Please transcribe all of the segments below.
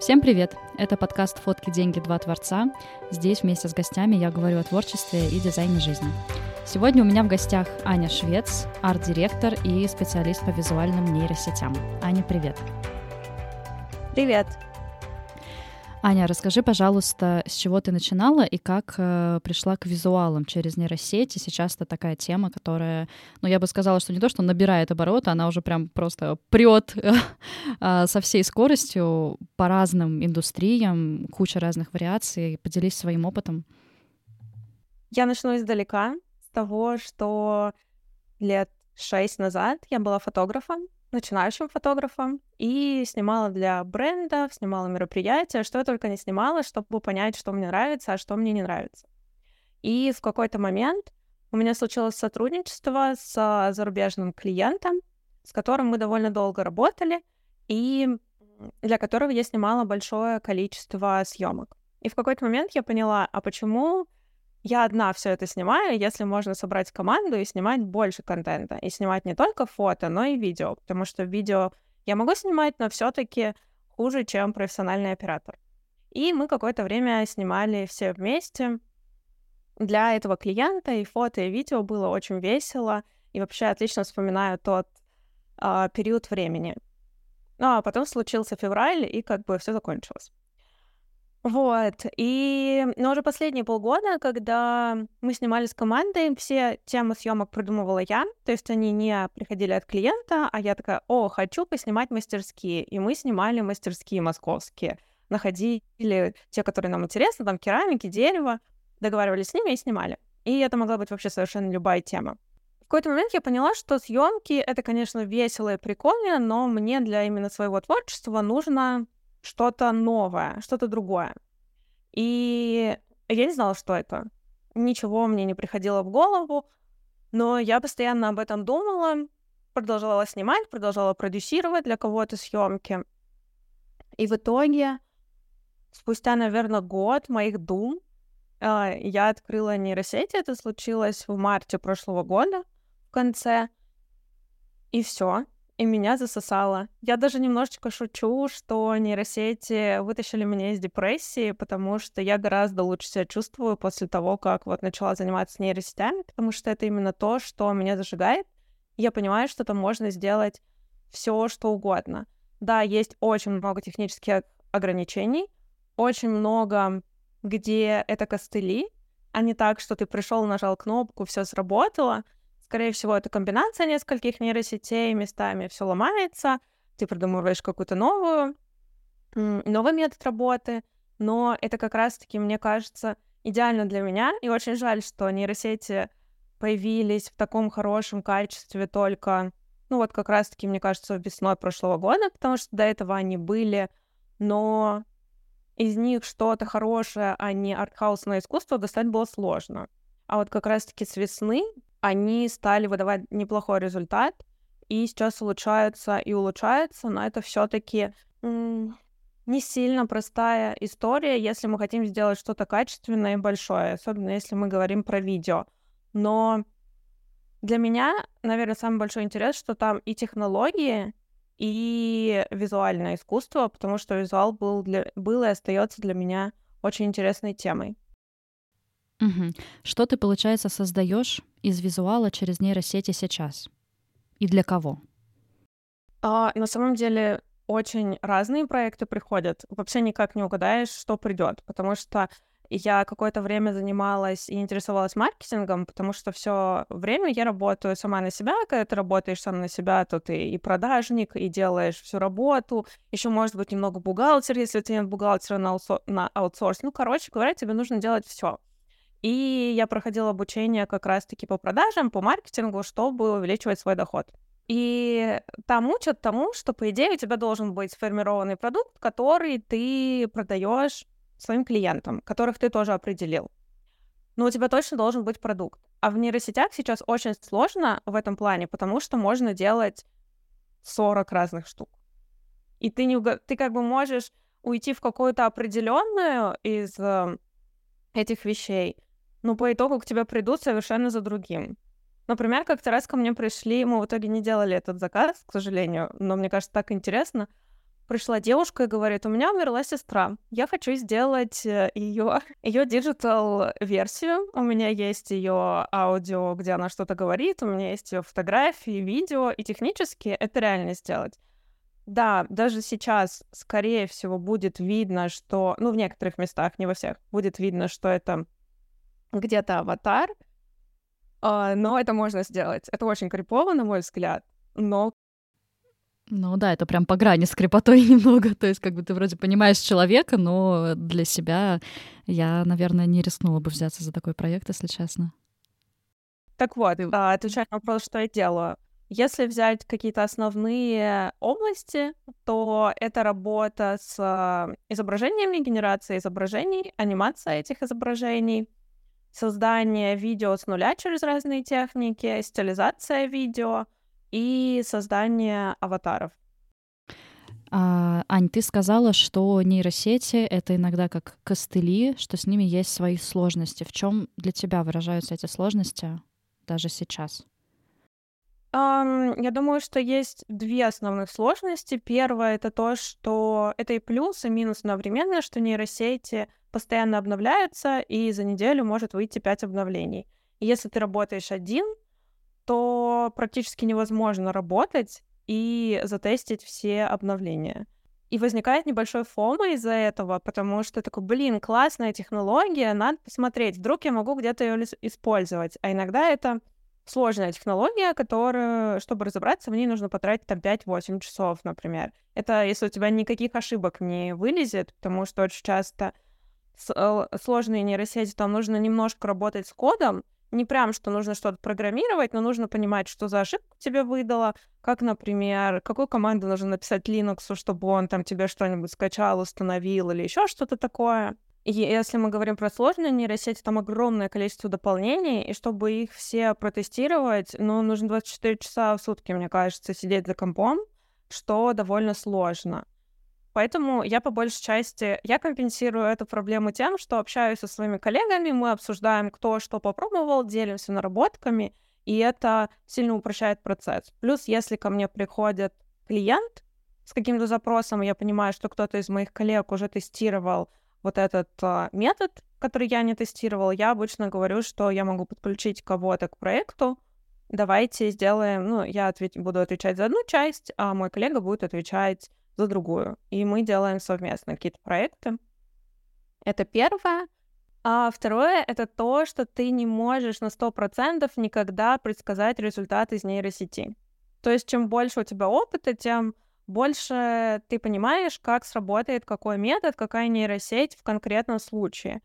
Всем привет! Это подкаст «Фотки, деньги, два творца». Здесь вместе с гостями я говорю о творчестве и дизайне жизни. Сегодня у меня в гостях Аня Швец, арт-директор и специалист по визуальным нейросетям. Аня, привет! Привет! Аня, расскажи, пожалуйста, с чего ты начинала и как э, пришла к визуалам через нейросети. Сейчас это такая тема, которая, ну, я бы сказала, что не то, что набирает обороты, она уже прям просто прет э, со всей скоростью по разным индустриям, куча разных вариаций. Поделись своим опытом. Я начну издалека, с того, что лет шесть назад я была фотографом, начинающим фотографом, и снимала для брендов, снимала мероприятия, что я только не снимала, чтобы понять, что мне нравится, а что мне не нравится. И в какой-то момент у меня случилось сотрудничество с зарубежным клиентом, с которым мы довольно долго работали, и для которого я снимала большое количество съемок. И в какой-то момент я поняла, а почему я одна все это снимаю, если можно собрать команду и снимать больше контента. И снимать не только фото, но и видео. Потому что видео я могу снимать, но все-таки хуже, чем профессиональный оператор. И мы какое-то время снимали все вместе. Для этого клиента и фото, и видео было очень весело. И вообще отлично вспоминаю тот э, период времени. Ну а потом случился февраль, и как бы все закончилось. Вот, и но уже последние полгода, когда мы снимали с командой, все темы съемок придумывала я, то есть они не приходили от клиента, а я такая, о, хочу поснимать мастерские, и мы снимали мастерские московские, находили те, которые нам интересны, там керамики, дерево, договаривались с ними и снимали. И это могла быть вообще совершенно любая тема. В какой-то момент я поняла, что съемки это, конечно, весело и прикольно, но мне для именно своего творчества нужно что-то новое, что-то другое. И я не знала, что это. Ничего мне не приходило в голову, но я постоянно об этом думала, продолжала снимать, продолжала продюсировать для кого-то съемки. И в итоге, спустя, наверное, год моих дум, а, я открыла нейросети. Это случилось в марте прошлого года, в конце. И все и меня засосало. Я даже немножечко шучу, что нейросети вытащили меня из депрессии, потому что я гораздо лучше себя чувствую после того, как вот начала заниматься нейросетями, потому что это именно то, что меня зажигает. Я понимаю, что там можно сделать все, что угодно. Да, есть очень много технических ограничений, очень много, где это костыли, а не так, что ты пришел, нажал кнопку, все сработало — Скорее всего, это комбинация нескольких нейросетей, местами все ломается, ты придумываешь какую-то новую, новый метод работы, но это как раз-таки, мне кажется, идеально для меня, и очень жаль, что нейросети появились в таком хорошем качестве только, ну вот как раз-таки, мне кажется, весной прошлого года, потому что до этого они были, но из них что-то хорошее, а не артхаусное искусство достать было сложно. А вот как раз-таки с весны они стали выдавать неплохой результат, и сейчас улучшаются и улучшаются, но это все-таки не сильно простая история, если мы хотим сделать что-то качественное и большое, особенно если мы говорим про видео. Но для меня, наверное, самый большой интерес, что там и технологии, и визуальное искусство, потому что визуал был, для, был и остается для меня очень интересной темой. Угу. Что ты, получается, создаешь из визуала через нейросети сейчас? И для кого? А, на самом деле очень разные проекты приходят. Вообще никак не угадаешь, что придет, потому что я какое-то время занималась и интересовалась маркетингом, потому что все время я работаю сама на себя. Когда ты работаешь сам на себя, то ты и продажник, и делаешь всю работу. Еще может быть немного бухгалтер, если тебя нет бухгалтера на аутсорс. Ну, короче говоря, тебе нужно делать все. И я проходила обучение как раз-таки по продажам, по маркетингу, чтобы увеличивать свой доход. И там учат тому, что, по идее, у тебя должен быть сформированный продукт, который ты продаешь своим клиентам, которых ты тоже определил. Но у тебя точно должен быть продукт. А в нейросетях сейчас очень сложно в этом плане, потому что можно делать 40 разных штук. И ты, не, ты как бы можешь уйти в какую-то определенную из э, этих вещей, но по итогу к тебе придут совершенно за другим. Например, как-то раз ко мне пришли, мы в итоге не делали этот заказ, к сожалению, но мне кажется, так интересно. пришла девушка и говорит, у меня умерла сестра, я хочу сделать ее ее digital версию, у меня есть ее аудио, где она что-то говорит, у меня есть ее фотографии, видео, и технически это реально сделать. Да, даже сейчас, скорее всего, будет видно, что, ну, в некоторых местах, не во всех, будет видно, что это где-то аватар, а, но это можно сделать. Это очень крипово, на мой взгляд, но ну да, это прям по грани с крепотой немного. То есть как бы ты вроде понимаешь человека, но для себя я, наверное, не рискнула бы взяться за такой проект, если честно. Так вот, а, отвечая на вопрос, что я делаю. Если взять какие-то основные области, то это работа с а, изображениями, генерация изображений, анимация этих изображений, создание видео с нуля через разные техники, стилизация видео и создание аватаров. А, Ань, ты сказала, что нейросети — это иногда как костыли, что с ними есть свои сложности. В чем для тебя выражаются эти сложности даже сейчас? Um, я думаю, что есть две основных сложности. Первое — это то, что это и плюс, и минус одновременно, что нейросети постоянно обновляются, и за неделю может выйти пять обновлений. И если ты работаешь один, то практически невозможно работать и затестить все обновления. И возникает небольшой фома из-за этого, потому что такой, блин, классная технология, надо посмотреть, вдруг я могу где-то ее использовать. А иногда это сложная технология, которую, чтобы разобраться, в ней нужно потратить там 5-8 часов, например. Это если у тебя никаких ошибок не вылезет, потому что очень часто э, сложные нейросети, там нужно немножко работать с кодом, не прям, что нужно что-то программировать, но нужно понимать, что за ошибку тебе выдало, как, например, какую команду нужно написать Linux, чтобы он там тебе что-нибудь скачал, установил или еще что-то такое. Если мы говорим про сложные нейросети, там огромное количество дополнений, и чтобы их все протестировать, ну, нужно 24 часа в сутки, мне кажется, сидеть за компом, что довольно сложно. Поэтому я по большей части, я компенсирую эту проблему тем, что общаюсь со своими коллегами, мы обсуждаем, кто что попробовал, делимся наработками, и это сильно упрощает процесс. Плюс, если ко мне приходит клиент с каким-то запросом, я понимаю, что кто-то из моих коллег уже тестировал вот этот а, метод, который я не тестировала, я обычно говорю, что я могу подключить кого-то к проекту. Давайте сделаем, ну, я ответ, буду отвечать за одну часть, а мой коллега будет отвечать за другую. И мы делаем совместно какие-то проекты. Это первое. А второе — это то, что ты не можешь на 100% никогда предсказать результат из нейросети. То есть чем больше у тебя опыта, тем больше ты понимаешь, как сработает какой метод, какая нейросеть в конкретном случае.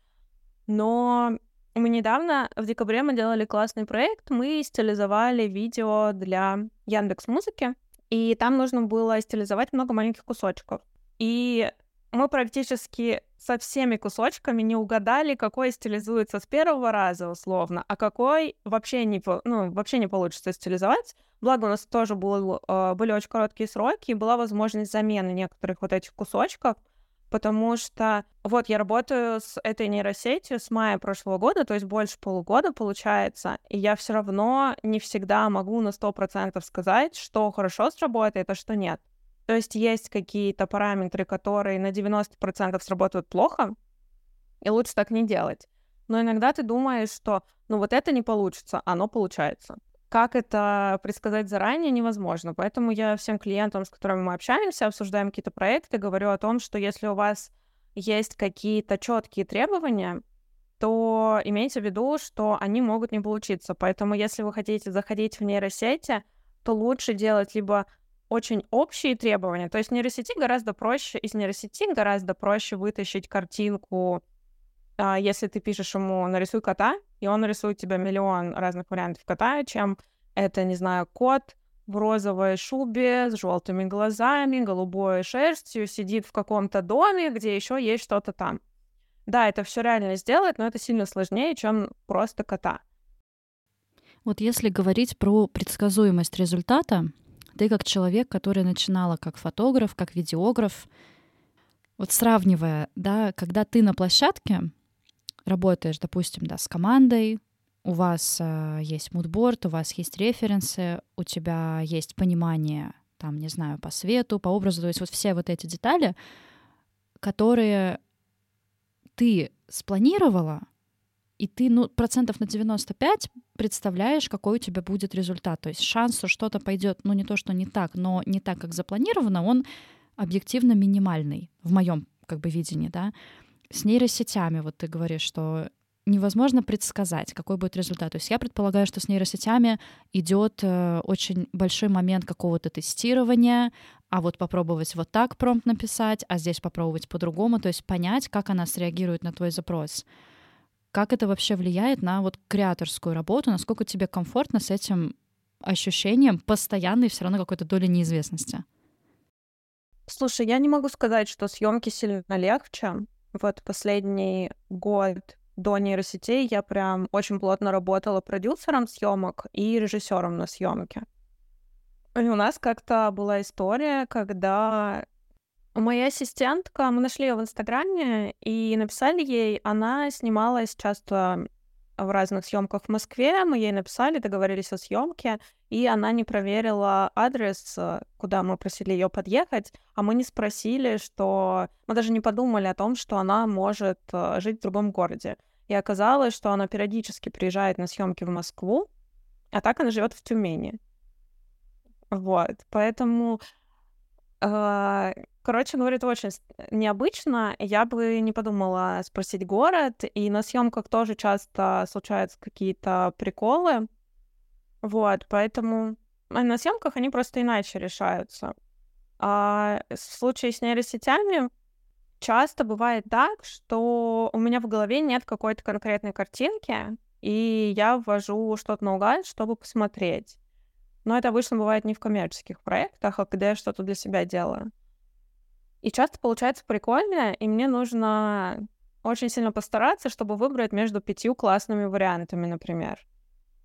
Но мы недавно, в декабре, мы делали классный проект, мы стилизовали видео для Яндекс Музыки, и там нужно было стилизовать много маленьких кусочков. И мы практически со всеми кусочками не угадали, какой стилизуется с первого раза условно, а какой вообще не, ну, вообще не получится стилизовать. Благо у нас тоже был, э, были очень короткие сроки, и была возможность замены некоторых вот этих кусочков, потому что вот я работаю с этой нейросетью с мая прошлого года, то есть больше полугода получается, и я все равно не всегда могу на 100% сказать, что хорошо сработает, а что нет. То есть есть какие-то параметры, которые на 90% сработают плохо, и лучше так не делать. Но иногда ты думаешь, что ну вот это не получится, оно получается. Как это предсказать заранее, невозможно. Поэтому я всем клиентам, с которыми мы общаемся, обсуждаем какие-то проекты, говорю о том, что если у вас есть какие-то четкие требования, то имейте в виду, что они могут не получиться. Поэтому если вы хотите заходить в нейросети, то лучше делать либо очень общие требования. То есть нейросети гораздо проще, из нейросети гораздо проще вытащить картинку, а, если ты пишешь ему «нарисуй кота», и он нарисует тебе миллион разных вариантов кота, чем это, не знаю, кот в розовой шубе с желтыми глазами, голубой шерстью, сидит в каком-то доме, где еще есть что-то там. Да, это все реально сделать, но это сильно сложнее, чем просто кота. Вот если говорить про предсказуемость результата, ты как человек, который начинала как фотограф, как видеограф, вот сравнивая, да, когда ты на площадке работаешь, допустим, да, с командой, у вас э, есть мудборд, у вас есть референсы, у тебя есть понимание, там, не знаю, по свету, по образу, то есть вот все вот эти детали, которые ты спланировала, и ты, ну, процентов на 95 представляешь, какой у тебя будет результат. То есть шанс, что что-то пойдет, ну, не то, что не так, но не так, как запланировано, он объективно минимальный в моем как бы видении, да. С нейросетями, вот ты говоришь, что невозможно предсказать, какой будет результат. То есть я предполагаю, что с нейросетями идет э, очень большой момент какого-то тестирования, а вот попробовать вот так промпт написать, а здесь попробовать по-другому, то есть понять, как она среагирует на твой запрос. Как это вообще влияет на вот креаторскую работу, насколько тебе комфортно с этим ощущением постоянной все равно какой-то доли неизвестности? Слушай, я не могу сказать, что съемки сильно легче. Вот последний год до нейросетей я прям очень плотно работала продюсером съемок и режиссером на съемке. И у нас как-то была история, когда моя ассистентка, мы нашли ее в Инстаграме и написали ей, она снималась часто в разных съемках в Москве, мы ей написали, договорились о съемке, и она не проверила адрес, куда мы просили ее подъехать, а мы не спросили, что мы даже не подумали о том, что она может э, жить в другом городе. И оказалось, что она периодически приезжает на съемки в Москву, а так она живет в Тюмени. Вот, поэтому, э, короче говоря, это очень необычно. Я бы не подумала спросить город, и на съемках тоже часто случаются какие-то приколы. Вот, поэтому а на съемках они просто иначе решаются. А в случае с нейросетями часто бывает так, что у меня в голове нет какой-то конкретной картинки, и я ввожу что-то наугад, чтобы посмотреть. Но это обычно бывает не в коммерческих проектах, а когда я что-то для себя делаю. И часто получается прикольно, и мне нужно очень сильно постараться, чтобы выбрать между пятью классными вариантами, например.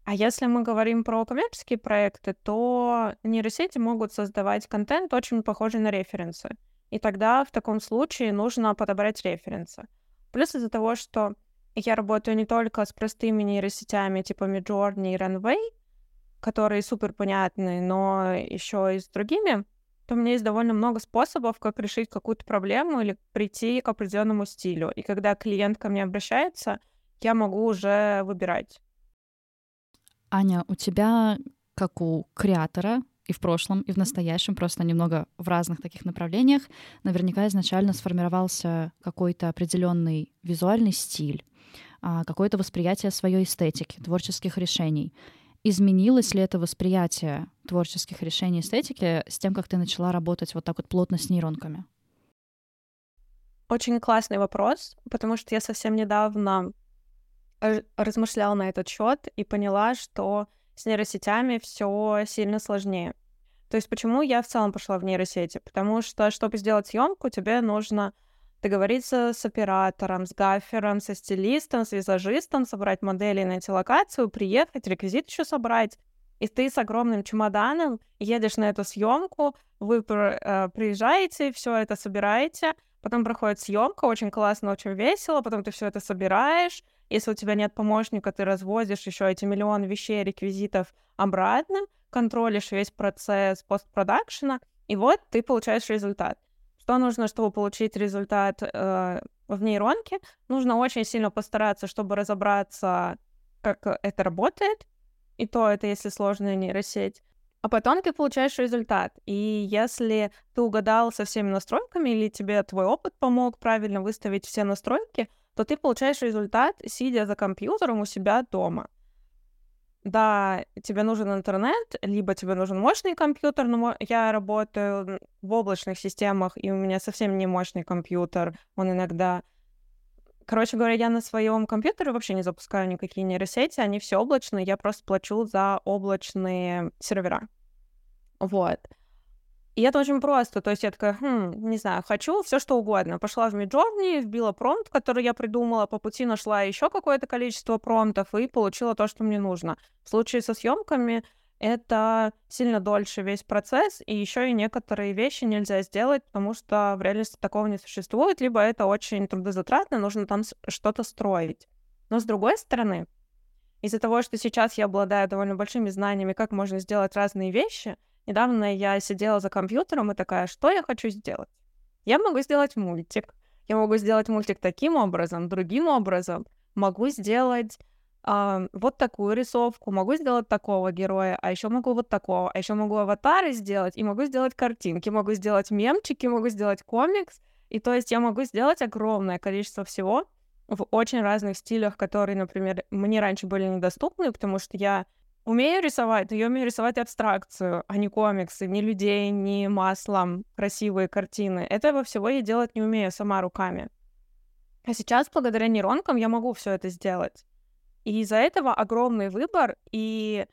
А если мы говорим про коммерческие проекты, то нейросети могут создавать контент, очень похожий на референсы. И тогда в таком случае нужно подобрать референсы. Плюс из-за того, что я работаю не только с простыми нейросетями типа Midjourney и Runway, которые супер понятны, но еще и с другими, то у меня есть довольно много способов, как решить какую-то проблему или прийти к определенному стилю. И когда клиент ко мне обращается, я могу уже выбирать. Аня, у тебя, как у креатора, и в прошлом, и в настоящем, просто немного в разных таких направлениях, наверняка изначально сформировался какой-то определенный визуальный стиль, а, какое-то восприятие своей эстетики, творческих решений. Изменилось ли это восприятие творческих решений эстетики с тем, как ты начала работать вот так вот плотно с нейронками? Очень классный вопрос, потому что я совсем недавно размышляла на этот счет и поняла, что с нейросетями все сильно сложнее. То есть почему я в целом пошла в нейросети? Потому что, чтобы сделать съемку, тебе нужно договориться с оператором, с гафером, со стилистом, с визажистом, собрать модели, найти локацию, приехать, реквизит еще собрать. И ты с огромным чемоданом едешь на эту съемку, вы э, приезжаете, все это собираете, потом проходит съемка, очень классно, очень весело, потом ты все это собираешь. Если у тебя нет помощника, ты развозишь еще эти миллион вещей, реквизитов обратно, контролишь весь процесс постпродакшена, и вот ты получаешь результат. Что нужно, чтобы получить результат э, в нейронке? Нужно очень сильно постараться, чтобы разобраться, как это работает, и то это если сложная нейросеть. А потом ты получаешь результат. И если ты угадал со всеми настройками, или тебе твой опыт помог правильно выставить все настройки, то ты получаешь результат, сидя за компьютером у себя дома да, тебе нужен интернет, либо тебе нужен мощный компьютер, но я работаю в облачных системах, и у меня совсем не мощный компьютер, он иногда... Короче говоря, я на своем компьютере вообще не запускаю никакие нейросети, они все облачные, я просто плачу за облачные сервера. Вот. И это очень просто. То есть я такая, хм, не знаю, хочу все что угодно. Пошла в Midjourney, вбила промпт, который я придумала, по пути нашла еще какое-то количество промптов и получила то, что мне нужно. В случае со съемками это сильно дольше весь процесс, и еще и некоторые вещи нельзя сделать, потому что в реальности такого не существует, либо это очень трудозатратно, нужно там что-то строить. Но с другой стороны, из-за того, что сейчас я обладаю довольно большими знаниями, как можно сделать разные вещи, Недавно я сидела за компьютером и такая, что я хочу сделать? Я могу сделать мультик. Я могу сделать мультик таким образом, другим образом. Могу сделать а, вот такую рисовку, могу сделать такого героя, а еще могу вот такого, а еще могу аватары сделать, и могу сделать картинки, могу сделать мемчики, могу сделать комикс. И то есть я могу сделать огромное количество всего в очень разных стилях, которые, например, мне раньше были недоступны, потому что я умею рисовать, но я умею рисовать абстракцию, а не комиксы, ни людей, ни маслом красивые картины. Этого всего я делать не умею сама руками. А сейчас, благодаря нейронкам, я могу все это сделать. И из-за этого огромный выбор, и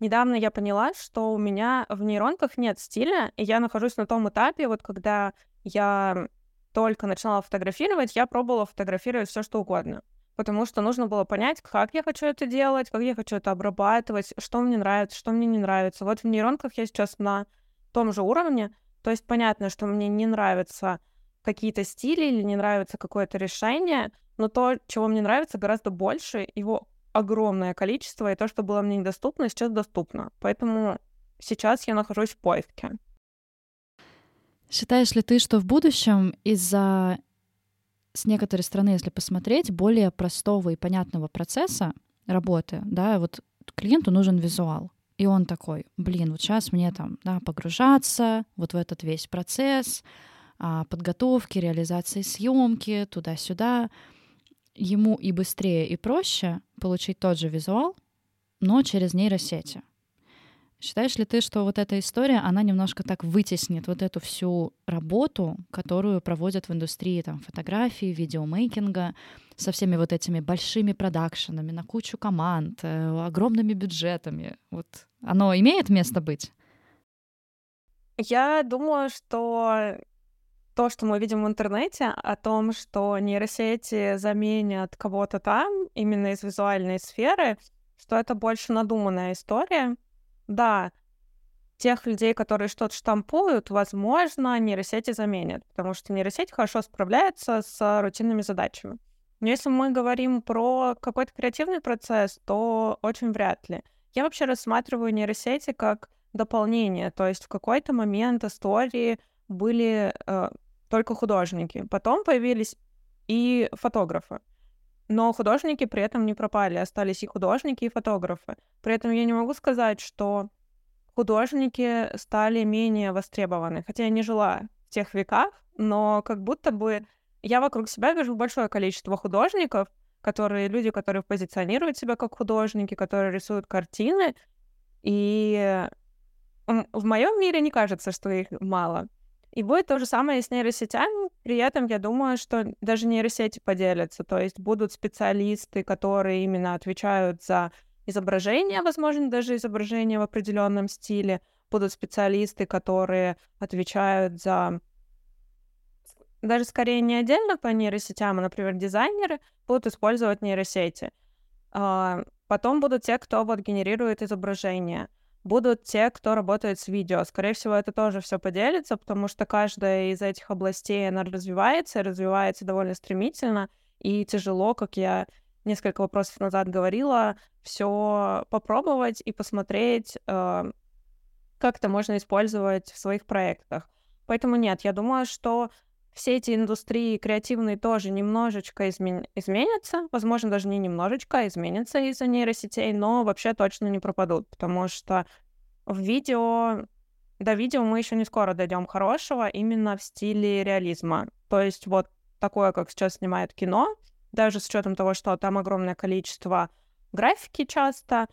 недавно я поняла, что у меня в нейронках нет стиля, и я нахожусь на том этапе, вот когда я только начинала фотографировать, я пробовала фотографировать все что угодно. Потому что нужно было понять, как я хочу это делать, как я хочу это обрабатывать, что мне нравится, что мне не нравится. Вот в нейронках я сейчас на том же уровне. То есть понятно, что мне не нравятся какие-то стили или не нравится какое-то решение, но то, чего мне нравится, гораздо больше, его огромное количество, и то, что было мне недоступно, сейчас доступно. Поэтому сейчас я нахожусь в поиске. Считаешь ли ты, что в будущем из-за с некоторой стороны, если посмотреть, более простого и понятного процесса работы, да, вот клиенту нужен визуал. И он такой, блин, вот сейчас мне там, да, погружаться вот в этот весь процесс а, подготовки, реализации съемки, туда-сюда ему и быстрее, и проще получить тот же визуал, но через нейросети. Считаешь ли ты, что вот эта история, она немножко так вытеснит вот эту всю работу, которую проводят в индустрии там, фотографии, видеомейкинга, со всеми вот этими большими продакшенами, на кучу команд, э, огромными бюджетами? Вот оно имеет место быть? Я думаю, что то, что мы видим в интернете, о том, что нейросети заменят кого-то там, именно из визуальной сферы, что это больше надуманная история. Да, тех людей, которые что-то штампуют, возможно, нейросети заменят, потому что нейросеть хорошо справляется с рутинными задачами. Но если мы говорим про какой-то креативный процесс, то очень вряд ли. Я вообще рассматриваю нейросети как дополнение, то есть в какой-то момент истории были э, только художники. Потом появились и фотографы. Но художники при этом не пропали, остались и художники, и фотографы. При этом я не могу сказать, что художники стали менее востребованы. Хотя я не жила в тех веках, но как будто бы я вокруг себя вижу большое количество художников, которые люди, которые позиционируют себя как художники, которые рисуют картины. И в моем мире не кажется, что их мало. И будет то же самое с нейросетями. При этом я думаю, что даже нейросети поделятся. То есть будут специалисты, которые именно отвечают за изображение, возможно, даже изображение в определенном стиле. Будут специалисты, которые отвечают за даже скорее не отдельно по нейросетям, а, например, дизайнеры будут использовать нейросети. А, потом будут те, кто вот генерирует изображение будут те, кто работает с видео. Скорее всего, это тоже все поделится, потому что каждая из этих областей, она развивается, развивается довольно стремительно, и тяжело, как я несколько вопросов назад говорила, все попробовать и посмотреть, э, как это можно использовать в своих проектах. Поэтому нет, я думаю, что все эти индустрии креативные тоже немножечко измен... изменятся, возможно, даже не немножечко, а изменятся из-за нейросетей, но вообще точно не пропадут, потому что в видео, до видео мы еще не скоро дойдем хорошего именно в стиле реализма. То есть вот такое, как сейчас снимает кино, даже с учетом того, что там огромное количество графики часто,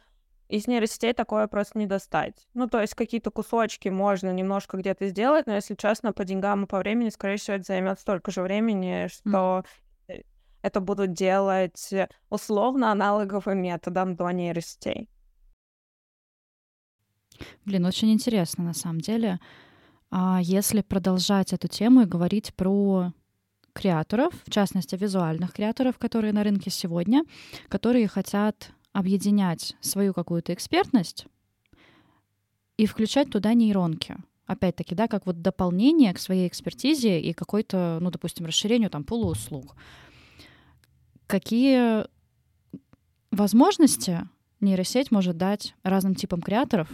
из нейросетей такое просто не достать. Ну, то есть какие-то кусочки можно немножко где-то сделать, но, если честно, по деньгам и по времени, скорее всего, это займет столько же времени, что mm. это будут делать условно аналоговым методом до нейросетей. Блин, очень интересно на самом деле. А если продолжать эту тему и говорить про креаторов, в частности, визуальных креаторов, которые на рынке сегодня, которые хотят объединять свою какую-то экспертность и включать туда нейронки. Опять-таки, да, как вот дополнение к своей экспертизе и какой-то, ну, допустим, расширению там полууслуг. Какие возможности нейросеть может дать разным типам креаторов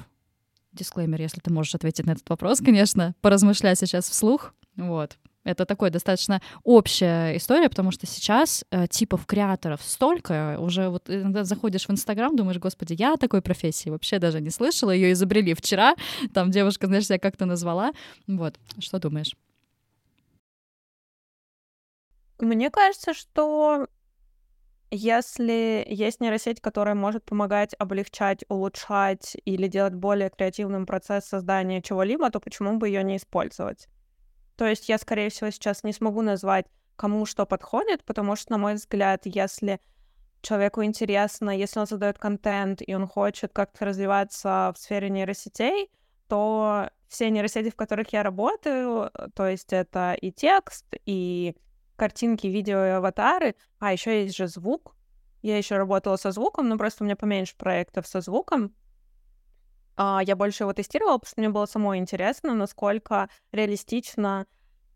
дисклеймер, если ты можешь ответить на этот вопрос, конечно, поразмышлять сейчас вслух. Вот. Это такой достаточно общая история, потому что сейчас э, типов креаторов столько, уже вот иногда заходишь в Инстаграм, думаешь, господи, я о такой профессии вообще даже не слышала, ее изобрели вчера, там девушка, знаешь, себя как-то назвала. Вот, что думаешь? Мне кажется, что если есть нейросеть, которая может помогать облегчать, улучшать или делать более креативным процесс создания чего-либо, то почему бы ее не использовать? То есть я, скорее всего, сейчас не смогу назвать, кому что подходит, потому что, на мой взгляд, если человеку интересно, если он создает контент и он хочет как-то развиваться в сфере нейросетей, то все нейросети, в которых я работаю, то есть это и текст, и картинки, видео и аватары, а еще есть же звук. Я еще работала со звуком, но просто у меня поменьше проектов со звуком. А, я больше его тестировала, потому что мне было самой интересно, насколько реалистично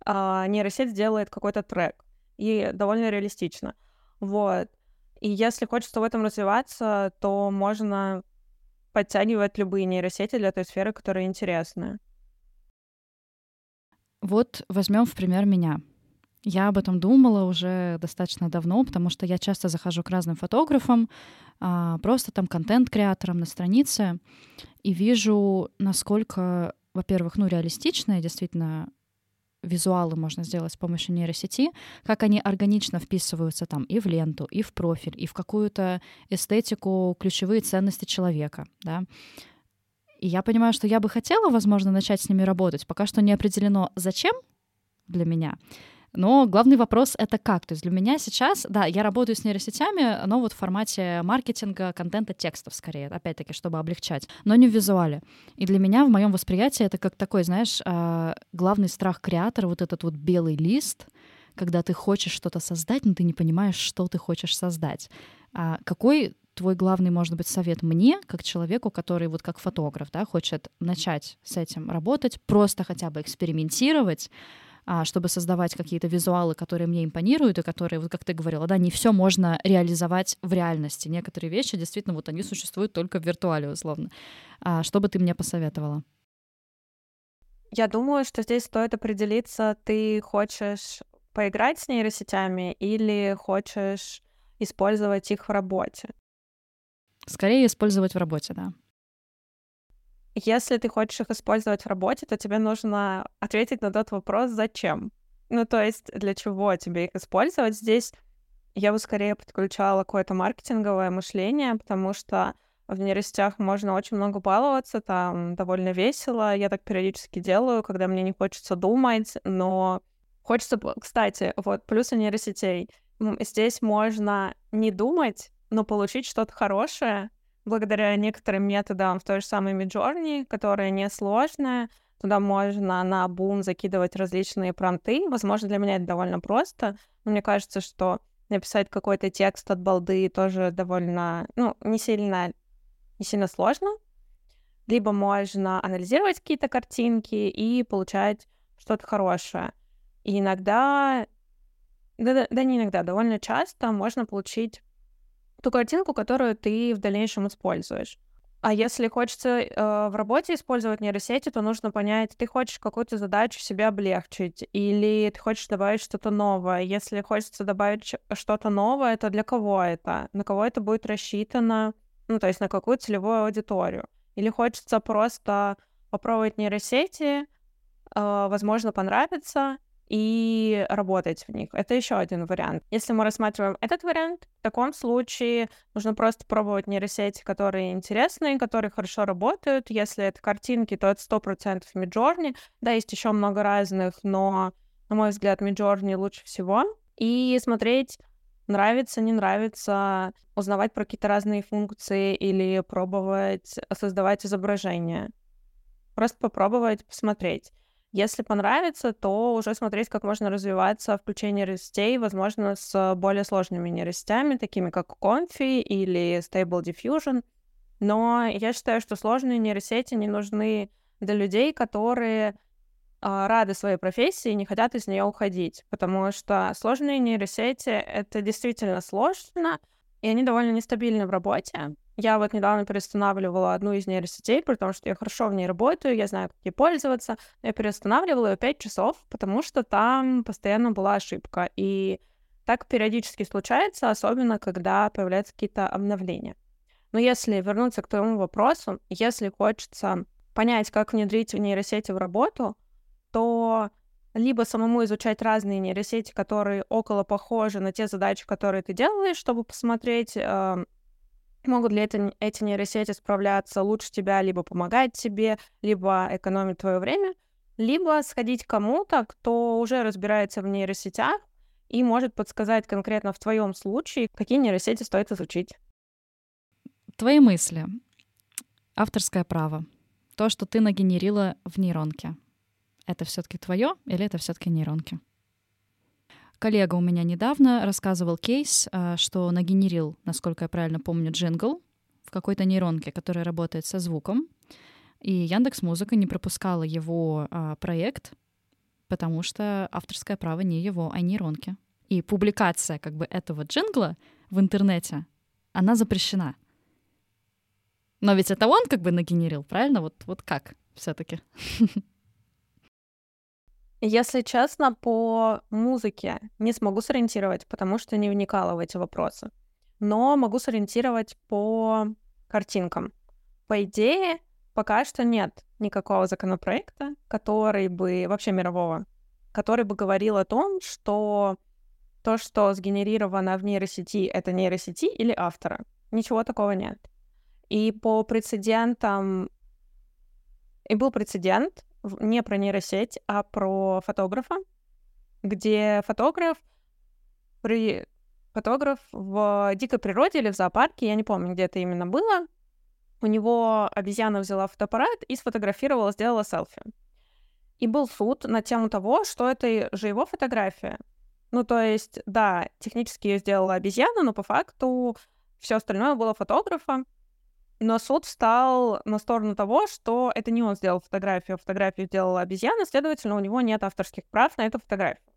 а, нейросеть сделает какой-то трек. И довольно реалистично. Вот. И если хочется в этом развиваться, то можно подтягивать любые нейросети для той сферы, которая интересная. Вот возьмем в пример меня. Я об этом думала уже достаточно давно, потому что я часто захожу к разным фотографам, а, просто там контент-креаторам на странице, и вижу, насколько, во-первых, ну, реалистичные действительно визуалы можно сделать с помощью нейросети, как они органично вписываются там и в ленту, и в профиль, и в какую-то эстетику, ключевые ценности человека, да. И я понимаю, что я бы хотела, возможно, начать с ними работать. Пока что не определено, зачем для меня. Но главный вопрос — это как? То есть для меня сейчас, да, я работаю с нейросетями, но вот в формате маркетинга, контента, текстов скорее, опять-таки, чтобы облегчать, но не в визуале. И для меня в моем восприятии это как такой, знаешь, а, главный страх креатора, вот этот вот белый лист, когда ты хочешь что-то создать, но ты не понимаешь, что ты хочешь создать. А какой твой главный, может быть, совет мне, как человеку, который вот как фотограф, да, хочет начать с этим работать, просто хотя бы экспериментировать, чтобы создавать какие-то визуалы, которые мне импонируют, и которые, вот как ты говорила, да, не все можно реализовать в реальности. Некоторые вещи действительно вот они существуют только в виртуале, условно. А что бы ты мне посоветовала? Я думаю, что здесь стоит определиться, ты хочешь поиграть с нейросетями или хочешь использовать их в работе? Скорее использовать в работе, да. Если ты хочешь их использовать в работе, то тебе нужно ответить на тот вопрос, зачем. Ну, то есть, для чего тебе их использовать здесь? Я бы скорее подключала какое-то маркетинговое мышление, потому что в нейросетях можно очень много баловаться, там довольно весело. Я так периодически делаю, когда мне не хочется думать, но хочется... Кстати, вот плюсы нейросетей. Здесь можно не думать, но получить что-то хорошее, благодаря некоторым методам в той же самой Midjourney, которая несложная, туда можно на бум закидывать различные промты. Возможно, для меня это довольно просто, но мне кажется, что написать какой-то текст от балды тоже довольно, ну, не сильно, не сильно сложно. Либо можно анализировать какие-то картинки и получать что-то хорошее. И иногда, да, да, да не иногда, довольно часто можно получить ту картинку, которую ты в дальнейшем используешь. А если хочется э, в работе использовать нейросети, то нужно понять, ты хочешь какую-то задачу себе облегчить, или ты хочешь добавить что-то новое. Если хочется добавить что-то новое, то для кого это? На кого это будет рассчитано? Ну, то есть на какую целевую аудиторию? Или хочется просто попробовать нейросети, э, возможно, понравится, и работать в них. Это еще один вариант. Если мы рассматриваем этот вариант, в таком случае нужно просто пробовать нейросети, которые интересные, которые хорошо работают. Если это картинки, то это 100% Midjourney. Да, есть еще много разных, но, на мой взгляд, Midjourney лучше всего. И смотреть, нравится, не нравится, узнавать про какие-то разные функции или пробовать создавать изображения. Просто попробовать, посмотреть. Если понравится, то уже смотреть, как можно развиваться включение нейросетей, возможно, с более сложными нейросетями, такими как Confi или Stable Diffusion. Но я считаю, что сложные нейросети не нужны для людей, которые а, рады своей профессии и не хотят из нее уходить, потому что сложные нейросети — это действительно сложно, и они довольно нестабильны в работе. Я вот недавно переустанавливала одну из нейросетей, потому что я хорошо в ней работаю, я знаю, как ей пользоваться. Я переустанавливала ее 5 часов, потому что там постоянно была ошибка. И так периодически случается, особенно когда появляются какие-то обновления. Но если вернуться к твоему вопросу, если хочется понять, как внедрить в нейросети в работу, то либо самому изучать разные нейросети, которые около похожи на те задачи, которые ты делаешь, чтобы посмотреть, э, могут ли это, эти нейросети справляться лучше тебя, либо помогать тебе, либо экономить твое время, либо сходить кому-то, кто уже разбирается в нейросетях и может подсказать конкретно в твоем случае, какие нейросети стоит изучить. Твои мысли. Авторское право. То, что ты нагенерила в нейронке. Это все-таки твое или это все-таки нейронки? Коллега у меня недавно рассказывал кейс, а, что нагенерил, насколько я правильно помню, джингл в какой-то нейронке, которая работает со звуком. И Яндекс Музыка не пропускала его а, проект, потому что авторское право не его, а нейронки. И публикация как бы этого джингла в интернете, она запрещена. Но ведь это он как бы нагенерил, правильно? Вот, вот как все-таки? Если честно, по музыке не смогу сориентировать, потому что не вникала в эти вопросы. Но могу сориентировать по картинкам. По идее, пока что нет никакого законопроекта, который бы, вообще мирового, который бы говорил о том, что то, что сгенерировано в нейросети, это нейросети или автора. Ничего такого нет. И по прецедентам... И был прецедент, не про нейросеть, а про фотографа, где фотограф при фотограф в дикой природе или в зоопарке, я не помню, где это именно было, у него обезьяна взяла фотоаппарат и сфотографировала, сделала селфи. И был суд на тему того, что это же его фотография. Ну, то есть, да, технически ее сделала обезьяна, но по факту все остальное было фотографа. Но суд встал на сторону того, что это не он сделал фотографию, а фотографию сделала обезьяна, следовательно, у него нет авторских прав на эту фотографию.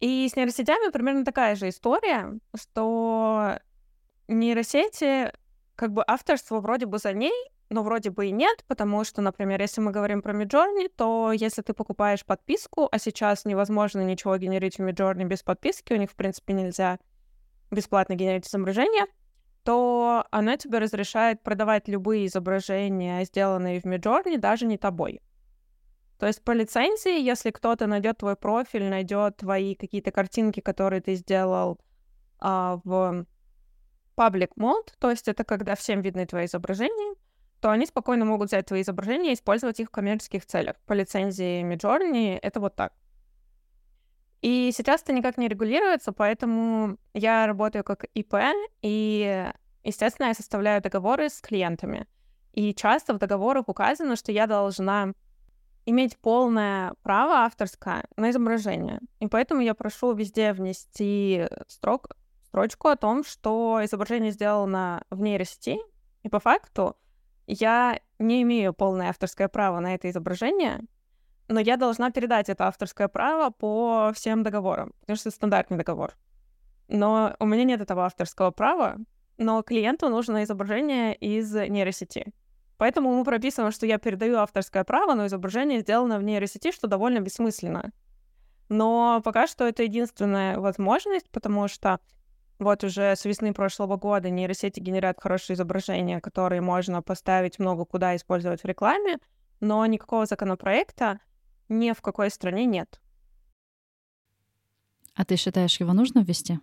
И с нейросетями примерно такая же история, что нейросети, как бы авторство вроде бы за ней, но вроде бы и нет, потому что, например, если мы говорим про Midjourney, то если ты покупаешь подписку, а сейчас невозможно ничего генерить в Midjourney без подписки, у них, в принципе, нельзя бесплатно генерить изображения, то она тебе разрешает продавать любые изображения, сделанные в Midjourney, даже не тобой. То есть по лицензии, если кто-то найдет твой профиль, найдет твои какие-то картинки, которые ты сделал а, в public mode, то есть это когда всем видны твои изображения, то они спокойно могут взять твои изображения и использовать их в коммерческих целях. По лицензии Midjourney это вот так. И сейчас это никак не регулируется, поэтому я работаю как ИП, и, естественно, я составляю договоры с клиентами. И часто в договорах указано, что я должна иметь полное право авторское на изображение. И поэтому я прошу везде внести строк, строчку о том, что изображение сделано в нейросети, и по факту я не имею полное авторское право на это изображение, но я должна передать это авторское право по всем договорам, потому что это стандартный договор. Но у меня нет этого авторского права, но клиенту нужно изображение из нейросети. Поэтому мы прописано, что я передаю авторское право, но изображение сделано в нейросети, что довольно бессмысленно. Но пока что это единственная возможность, потому что вот уже с весны прошлого года нейросети генерируют хорошие изображения, которые можно поставить много куда использовать в рекламе, но никакого законопроекта ни в какой стране нет. А ты считаешь, его нужно ввести?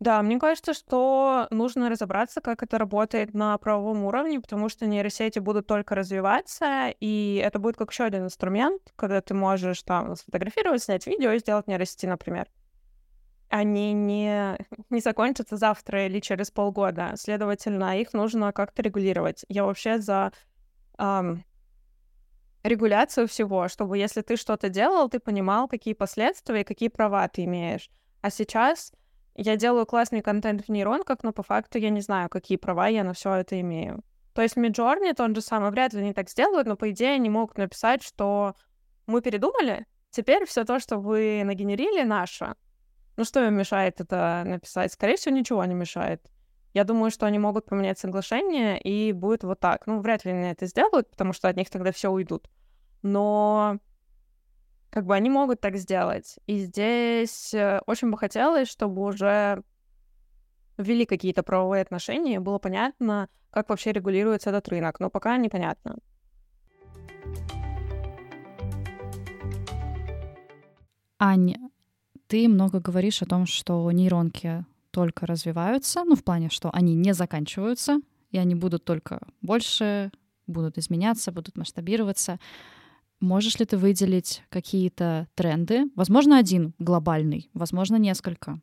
Да, мне кажется, что нужно разобраться, как это работает на правовом уровне, потому что нейросети будут только развиваться, и это будет как еще один инструмент, когда ты можешь там сфотографировать, снять видео и сделать нейросети, например. Они не, не закончатся завтра или через полгода. Следовательно, их нужно как-то регулировать. Я вообще за um, регуляцию всего, чтобы если ты что-то делал, ты понимал, какие последствия и какие права ты имеешь. А сейчас я делаю классный контент в нейронках, но по факту я не знаю, какие права я на все это имею. То есть Midjourney тот же самый, вряд ли они так сделают, но по идее они могут написать, что мы передумали, теперь все то, что вы нагенерили, наше. Ну что им мешает это написать? Скорее всего, ничего не мешает. Я думаю, что они могут поменять соглашение, и будет вот так. Ну, вряд ли они это сделают, потому что от них тогда все уйдут. Но как бы они могут так сделать. И здесь э, очень бы хотелось, чтобы уже ввели какие-то правовые отношения, и было понятно, как вообще регулируется этот рынок. Но пока непонятно. Аня, ты много говоришь о том, что нейронки только развиваются, ну, в плане, что они не заканчиваются, и они будут только больше, будут изменяться, будут масштабироваться. Можешь ли ты выделить какие-то тренды? Возможно, один глобальный, возможно, несколько.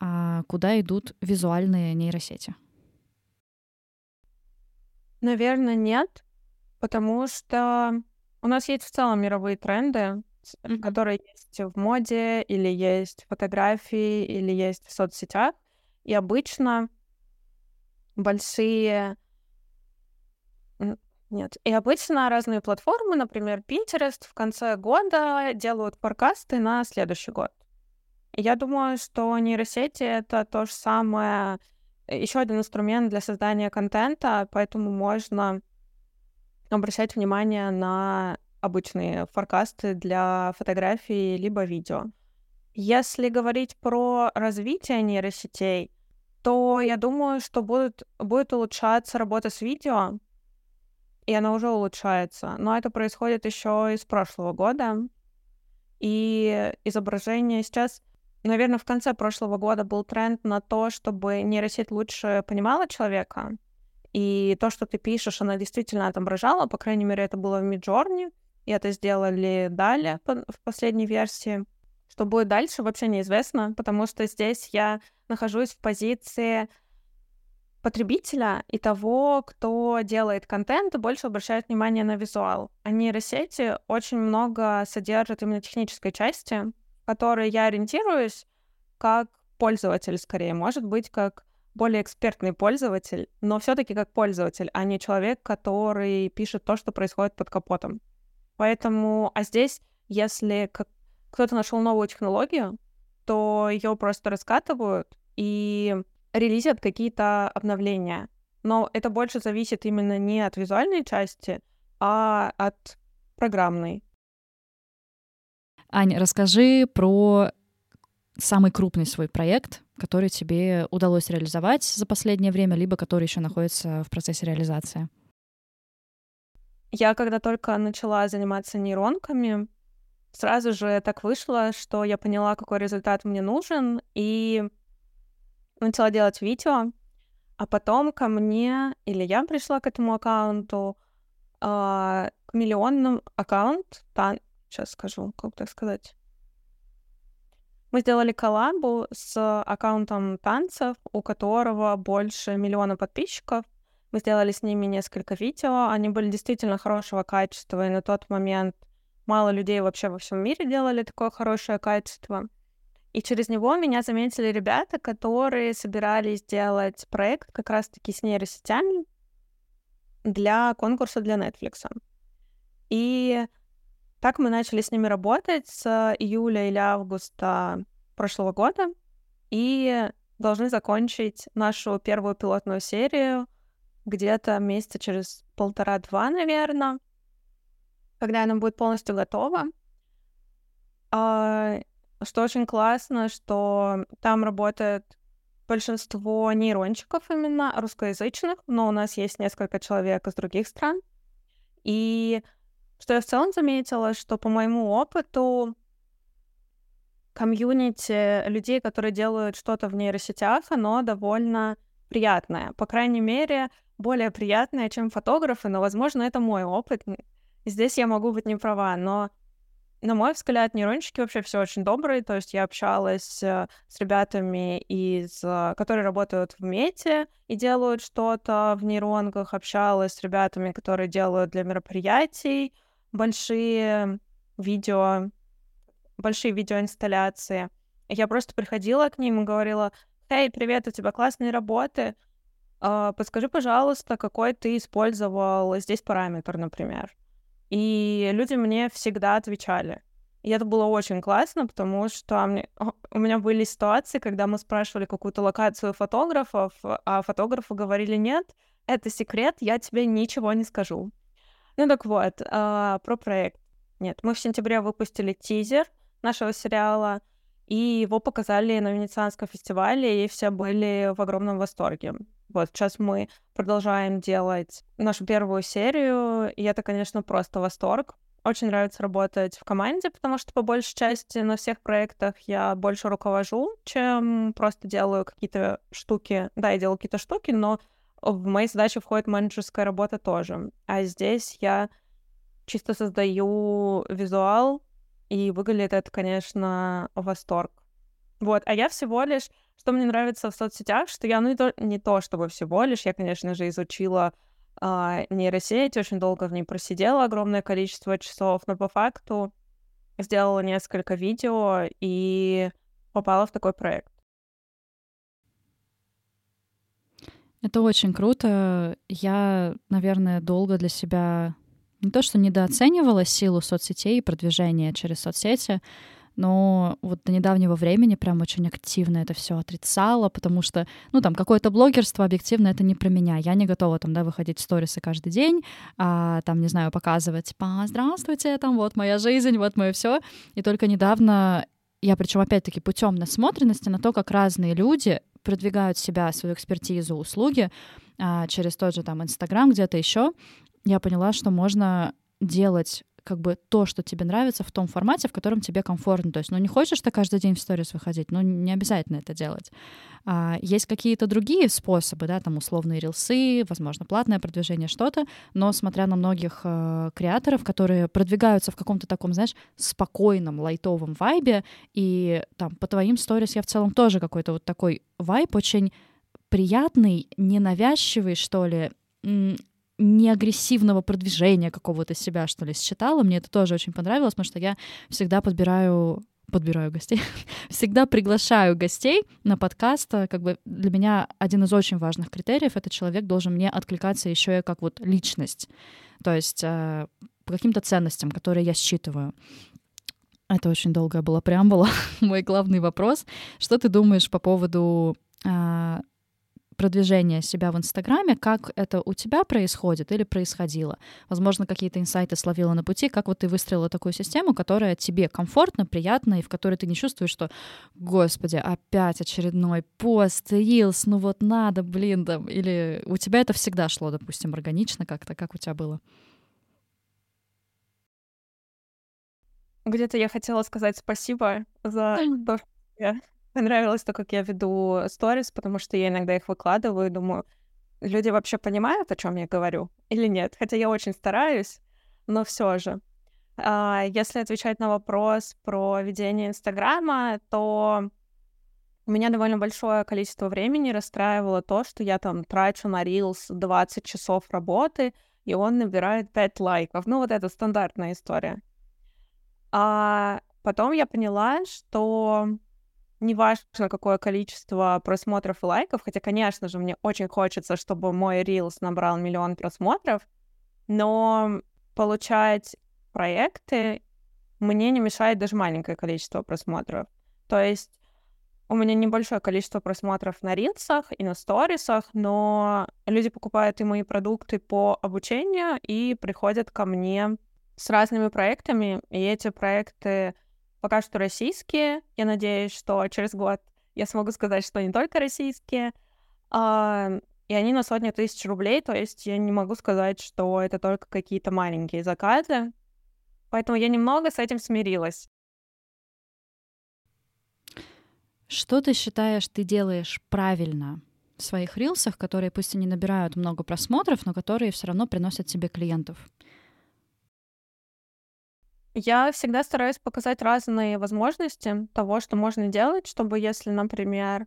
А куда идут визуальные нейросети? Наверное, нет, потому что у нас есть в целом мировые тренды, mm-hmm. которые есть в моде, или есть фотографии, или есть в соцсетях. И обычно большие... Нет. И обычно разные платформы, например, Pinterest, в конце года делают форкасты на следующий год. И я думаю, что нейросети — это то же самое, э, еще один инструмент для создания контента, поэтому можно обращать внимание на обычные форкасты для фотографий либо видео. Если говорить про развитие нейросетей, то я думаю, что будет, будет улучшаться работа с видео, и она уже улучшается. Но это происходит еще из прошлого года. И изображение сейчас, наверное, в конце прошлого года был тренд на то, чтобы нейросеть лучше понимала человека. И то, что ты пишешь, она действительно отображала. По крайней мере, это было в Midjourney. И это сделали далее в последней версии. Что будет дальше, вообще неизвестно, потому что здесь я нахожусь в позиции потребителя и того, кто делает контент, и больше обращает внимание на визуал. А нейросети очень много содержат именно технической части, которой я ориентируюсь как пользователь скорее, может быть, как более экспертный пользователь, но все-таки как пользователь, а не человек, который пишет то, что происходит под капотом. Поэтому, а здесь, если как кто-то нашел новую технологию, то ее просто раскатывают и релизят какие-то обновления. Но это больше зависит именно не от визуальной части, а от программной. Аня, расскажи про самый крупный свой проект, который тебе удалось реализовать за последнее время, либо который еще находится в процессе реализации. Я когда только начала заниматься нейронками, сразу же так вышло, что я поняла, какой результат мне нужен, и начала делать видео, а потом ко мне, или я пришла к этому аккаунту, э, к миллионным аккаунт, та, сейчас скажу, как так сказать. Мы сделали коллабу с аккаунтом танцев, у которого больше миллиона подписчиков, мы сделали с ними несколько видео. Они были действительно хорошего качества, и на тот момент мало людей вообще во всем мире делали такое хорошее качество. И через него меня заметили ребята, которые собирались сделать проект как раз-таки с нейросетями для конкурса для Netflix. И так мы начали с ними работать с июля или августа прошлого года и должны закончить нашу первую пилотную серию где-то месяца через полтора-два, наверное, когда она будет полностью готова. А, что очень классно, что там работает большинство нейрончиков именно русскоязычных, но у нас есть несколько человек из других стран. И что я в целом заметила, что по моему опыту комьюнити людей, которые делают что-то в нейросетях, оно довольно приятное. По крайней мере, более приятная, чем фотографы, но, возможно, это мой опыт. Здесь я могу быть не права, но на мой взгляд, нейрончики вообще все очень добрые. То есть я общалась э, с ребятами, из, э, которые работают в мете и делают что-то в нейронках, общалась с ребятами, которые делают для мероприятий большие видео, большие видеоинсталляции. Я просто приходила к ним и говорила, «Эй, привет, у тебя классные работы, подскажи, пожалуйста, какой ты использовал здесь параметр, например. И люди мне всегда отвечали. И это было очень классно, потому что мне, у меня были ситуации, когда мы спрашивали какую-то локацию фотографов, а фотографы говорили, нет, это секрет, я тебе ничего не скажу. Ну так вот, а, про проект. Нет, мы в сентябре выпустили тизер нашего сериала, и его показали на Венецианском фестивале, и все были в огромном восторге. Вот сейчас мы продолжаем делать нашу первую серию, и это, конечно, просто восторг. Очень нравится работать в команде, потому что по большей части на всех проектах я больше руковожу, чем просто делаю какие-то штуки. Да, я делаю какие-то штуки, но в мои задачи входит менеджерская работа тоже. А здесь я чисто создаю визуал, и выглядит это, конечно, восторг. Вот, а я всего лишь, что мне нравится в соцсетях, что я, ну, не то, не то чтобы всего лишь, я, конечно же, изучила а, нейросеть, очень долго в ней просидела огромное количество часов, но по факту сделала несколько видео и попала в такой проект. Это очень круто. Я, наверное, долго для себя не то, что недооценивала силу соцсетей и продвижения через соцсети, но вот до недавнего времени прям очень активно это все отрицала, потому что, ну, там, какое-то блогерство, объективно, это не про меня. Я не готова там, да, выходить в сторисы каждый день, а, там, не знаю, показывать, типа, здравствуйте, там, вот моя жизнь, вот мое все. И только недавно я, причем опять-таки путем насмотренности на то, как разные люди продвигают себя, свою экспертизу, услуги а, через тот же там Инстаграм, где-то еще, я поняла, что можно делать как бы то, что тебе нравится в том формате, в котором тебе комфортно. То есть, ну, не хочешь ты каждый день в сторис выходить, ну, не обязательно это делать. А, есть какие-то другие способы, да, там условные рилсы, возможно, платное продвижение, что-то, но смотря на многих э, креаторов, которые продвигаются в каком-то таком, знаешь, спокойном, лайтовом вайбе, и там по твоим сторис я в целом тоже какой-то вот такой вайб очень приятный, ненавязчивый, что ли, не агрессивного продвижения какого-то себя, что ли, считала. Мне это тоже очень понравилось, потому что я всегда подбираю подбираю гостей, всегда приглашаю гостей на подкаст. Как бы для меня один из очень важных критериев — это человек должен мне откликаться еще и как вот личность, то есть э, по каким-то ценностям, которые я считываю. Это очень долгая была преамбула. Мой главный вопрос. Что ты думаешь по поводу э, продвижение себя в Инстаграме, как это у тебя происходит или происходило. Возможно, какие-то инсайты словила на пути, как вот ты выстроила такую систему, которая тебе комфортно, приятно, и в которой ты не чувствуешь, что, господи, опять очередной пост, рилс, ну вот надо, блин, там, или у тебя это всегда шло, допустим, органично как-то, как у тебя было? Где-то я хотела сказать спасибо за то, что я Понравилось то, как я веду сторис, потому что я иногда их выкладываю и думаю, люди вообще понимают, о чем я говорю или нет? Хотя я очень стараюсь, но все же. А, если отвечать на вопрос про ведение Инстаграма, то у меня довольно большое количество времени расстраивало то, что я там трачу на Reels 20 часов работы, и он набирает 5 лайков. Ну, вот это стандартная история. А потом я поняла, что неважно, какое количество просмотров и лайков, хотя, конечно же, мне очень хочется, чтобы мой Reels набрал миллион просмотров, но получать проекты мне не мешает даже маленькое количество просмотров. То есть у меня небольшое количество просмотров на рилсах и на сторисах, но люди покупают и мои продукты по обучению и приходят ко мне с разными проектами, и эти проекты пока что российские. Я надеюсь, что через год я смогу сказать, что не только российские. А, и они на сотни тысяч рублей, то есть я не могу сказать, что это только какие-то маленькие заказы. Поэтому я немного с этим смирилась. Что ты считаешь, ты делаешь правильно в своих рилсах, которые пусть и не набирают много просмотров, но которые все равно приносят тебе клиентов? Я всегда стараюсь показать разные возможности того, что можно делать, чтобы если, например,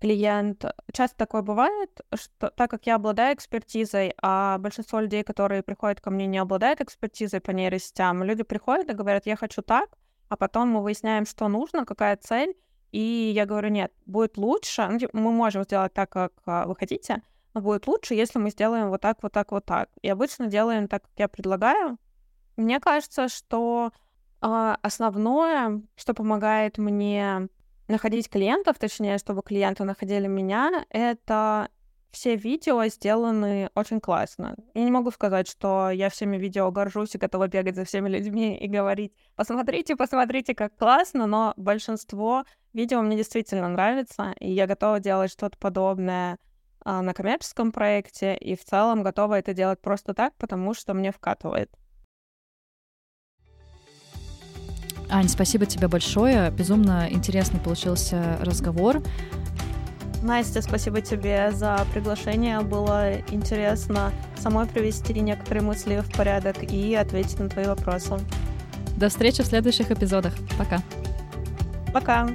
клиент... Часто такое бывает, что так как я обладаю экспертизой, а большинство людей, которые приходят ко мне, не обладают экспертизой по нейросетям, люди приходят и говорят, я хочу так, а потом мы выясняем, что нужно, какая цель, и я говорю, нет, будет лучше, ну, мы можем сделать так, как а, вы хотите, но будет лучше, если мы сделаем вот так, вот так, вот так. И обычно делаем так, как я предлагаю, мне кажется, что А, основное, что помогает мне находить клиентов, точнее, чтобы клиенты находили меня, это все видео сделаны очень классно. Я не могу сказать, что я всеми видео горжусь и готова бегать за всеми людьми и говорить, посмотрите, посмотрите, как классно, но большинство видео мне действительно нравится, и я готова делать что-то подобное а, на коммерческом проекте, и в целом готова это делать просто так, потому что мне вкатывает. Ань, спасибо тебе большое. Безумно интересный получился разговор. Настя, спасибо тебе за приглашение. Было интересно самой привести некоторые мысли в порядок и ответить на твои вопросы. До встречи в следующих эпизодах. Пока. Пока.